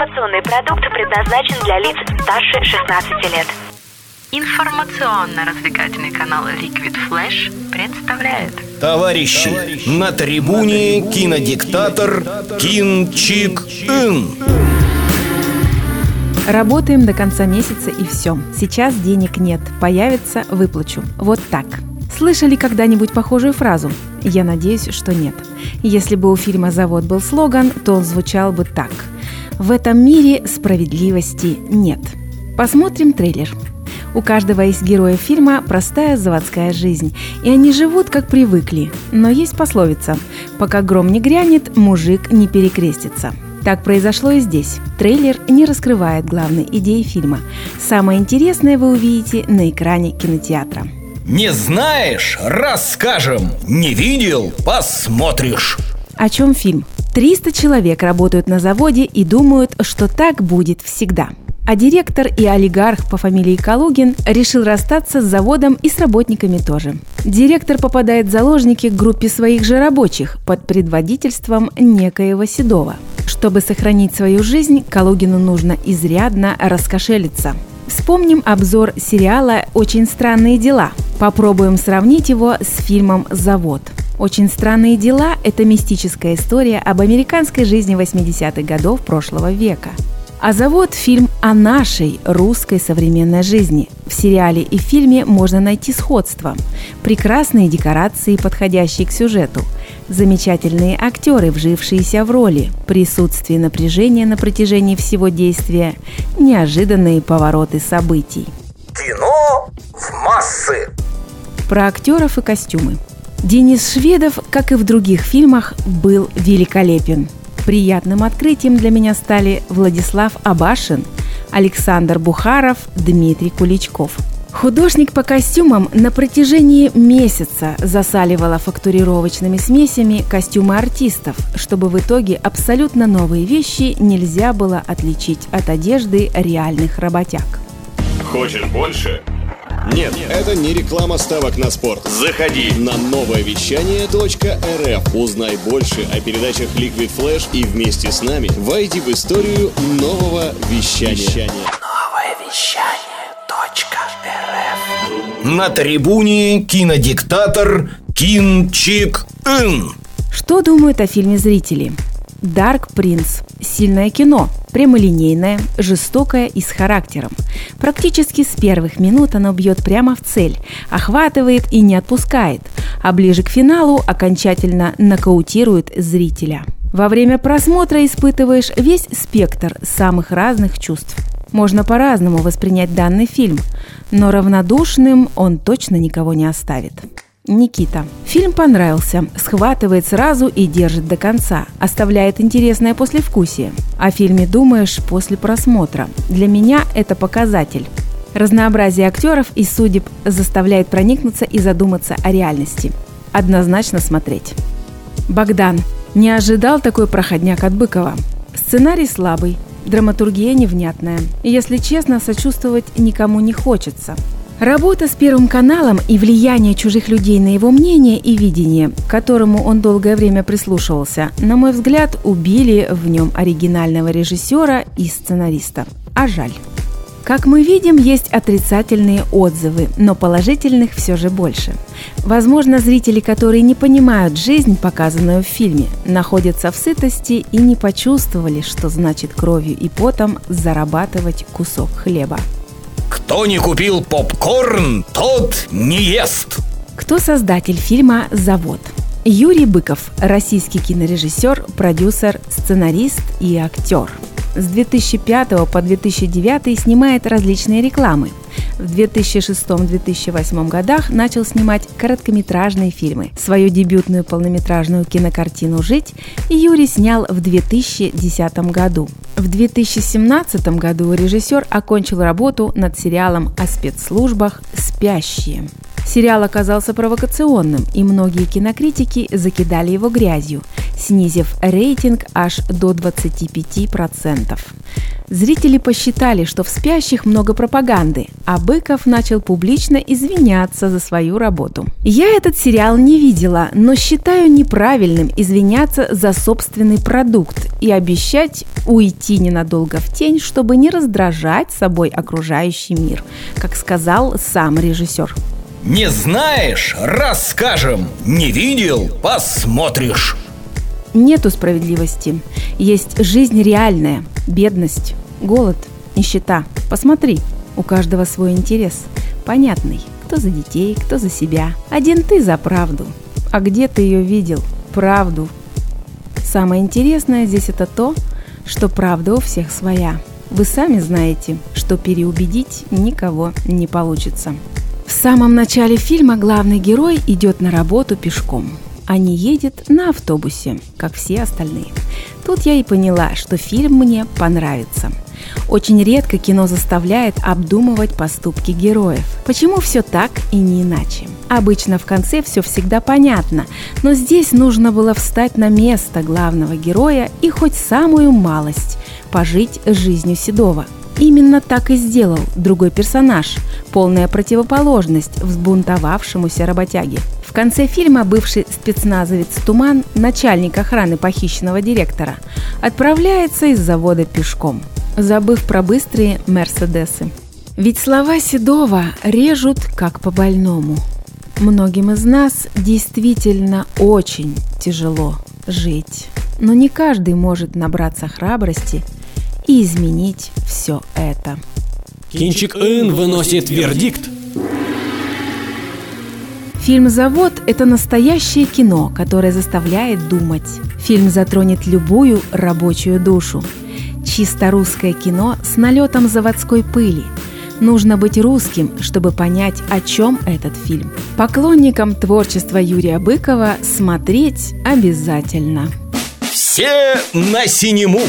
Информационный продукт предназначен для лиц старше 16 лет. Информационно-развлекательный канал Liquid Flash представляет Товарищи, на трибуне кинодиктатор Кин Чик Ин. Работаем до конца месяца и все. Сейчас денег нет. Появится – выплачу. Вот так. Слышали когда-нибудь похожую фразу? Я надеюсь, что нет. Если бы у фильма «Завод» был слоган, то он звучал бы так. В этом мире справедливости нет. Посмотрим трейлер. У каждого из героев фильма простая заводская жизнь, и они живут как привыкли. Но есть пословица «Пока гром не грянет, мужик не перекрестится». Так произошло и здесь. Трейлер не раскрывает главной идеи фильма. Самое интересное вы увидите на экране кинотеатра. Не знаешь? Расскажем. Не видел? Посмотришь. О чем фильм? 300 человек работают на заводе и думают, что так будет всегда. А директор и олигарх по фамилии Калугин решил расстаться с заводом и с работниками тоже. Директор попадает в заложники к группе своих же рабочих под предводительством некоего Седова. Чтобы сохранить свою жизнь, Калугину нужно изрядно раскошелиться. Вспомним обзор сериала «Очень странные дела». Попробуем сравнить его с фильмом «Завод». «Очень странные дела» – это мистическая история об американской жизни 80-х годов прошлого века. А завод – фильм о нашей русской современной жизни. В сериале и фильме можно найти сходство. Прекрасные декорации, подходящие к сюжету. Замечательные актеры, вжившиеся в роли. Присутствие напряжения на протяжении всего действия. Неожиданные повороты событий. Кино в массы. Про актеров и костюмы. Денис Шведов, как и в других фильмах, был великолепен – Приятным открытием для меня стали Владислав Абашин, Александр Бухаров, Дмитрий Куличков. Художник по костюмам на протяжении месяца засаливала фактурировочными смесями костюмы артистов, чтобы в итоге абсолютно новые вещи нельзя было отличить от одежды реальных работяг. Хочешь больше? Нет, это не реклама ставок на спорт. Заходи на новое вещание .рф. Узнай больше о передачах Liquid Flash и вместе с нами войди в историю нового вещания. Новое вещание .рф. На трибуне кинодиктатор Кин Чик Ин. Что думают о фильме зрители? Dark Prince – сильное кино, прямолинейное, жестокое и с характером. Практически с первых минут оно бьет прямо в цель, охватывает и не отпускает, а ближе к финалу окончательно нокаутирует зрителя. Во время просмотра испытываешь весь спектр самых разных чувств. Можно по-разному воспринять данный фильм, но равнодушным он точно никого не оставит. Никита. Фильм понравился, схватывает сразу и держит до конца, оставляет интересное послевкусие. О фильме думаешь после просмотра. Для меня это показатель. Разнообразие актеров и судеб заставляет проникнуться и задуматься о реальности. Однозначно смотреть. Богдан. Не ожидал такой проходняк от Быкова. Сценарий слабый, драматургия невнятная. Если честно, сочувствовать никому не хочется. Работа с Первым каналом и влияние чужих людей на его мнение и видение, к которому он долгое время прислушивался, на мой взгляд, убили в нем оригинального режиссера и сценариста. А жаль. Как мы видим, есть отрицательные отзывы, но положительных все же больше. Возможно, зрители, которые не понимают жизнь, показанную в фильме, находятся в сытости и не почувствовали, что значит кровью и потом зарабатывать кусок хлеба. Кто не купил попкорн, тот не ест. Кто создатель фильма «Завод»? Юрий Быков, российский кинорежиссер, продюсер, сценарист и актер. С 2005 по 2009 снимает различные рекламы. В 2006-2008 годах начал снимать короткометражные фильмы. Свою дебютную полнометражную кинокартину «Жить» Юрий снял в 2010 году. В 2017 году режиссер окончил работу над сериалом о спецслужбах «Спящие». Сериал оказался провокационным, и многие кинокритики закидали его грязью, снизив рейтинг аж до 25%. Зрители посчитали, что в «Спящих» много пропаганды, а Быков начал публично извиняться за свою работу. Я этот сериал не видела, но считаю неправильным извиняться за собственный продукт и обещать уйти ненадолго в тень, чтобы не раздражать собой окружающий мир, как сказал сам режиссер. Не знаешь? Расскажем. Не видел? Посмотришь. Нету справедливости. Есть жизнь реальная, бедность, голод, нищета. Посмотри, у каждого свой интерес. Понятный. Кто за детей, кто за себя. Один ты за правду. А где ты ее видел? Правду. Самое интересное здесь это то, что правда у всех своя. Вы сами знаете, что переубедить никого не получится. В самом начале фильма главный герой идет на работу пешком а не едет на автобусе, как все остальные. Тут я и поняла, что фильм мне понравится. Очень редко кино заставляет обдумывать поступки героев. Почему все так и не иначе? Обычно в конце все всегда понятно, но здесь нужно было встать на место главного героя и хоть самую малость пожить жизнью Седова. Именно так и сделал другой персонаж, полная противоположность взбунтовавшемуся работяге. В конце фильма бывший спецназовец Туман, начальник охраны похищенного директора, отправляется из завода пешком, забыв про быстрые «Мерседесы». Ведь слова Седова режут как по больному. Многим из нас действительно очень тяжело жить. Но не каждый может набраться храбрости и изменить все это. Кинчик Ин выносит вердикт – Фильм «Завод» – это настоящее кино, которое заставляет думать. Фильм затронет любую рабочую душу. Чисто русское кино с налетом заводской пыли. Нужно быть русским, чтобы понять, о чем этот фильм. Поклонникам творчества Юрия Быкова смотреть обязательно. Все на синему!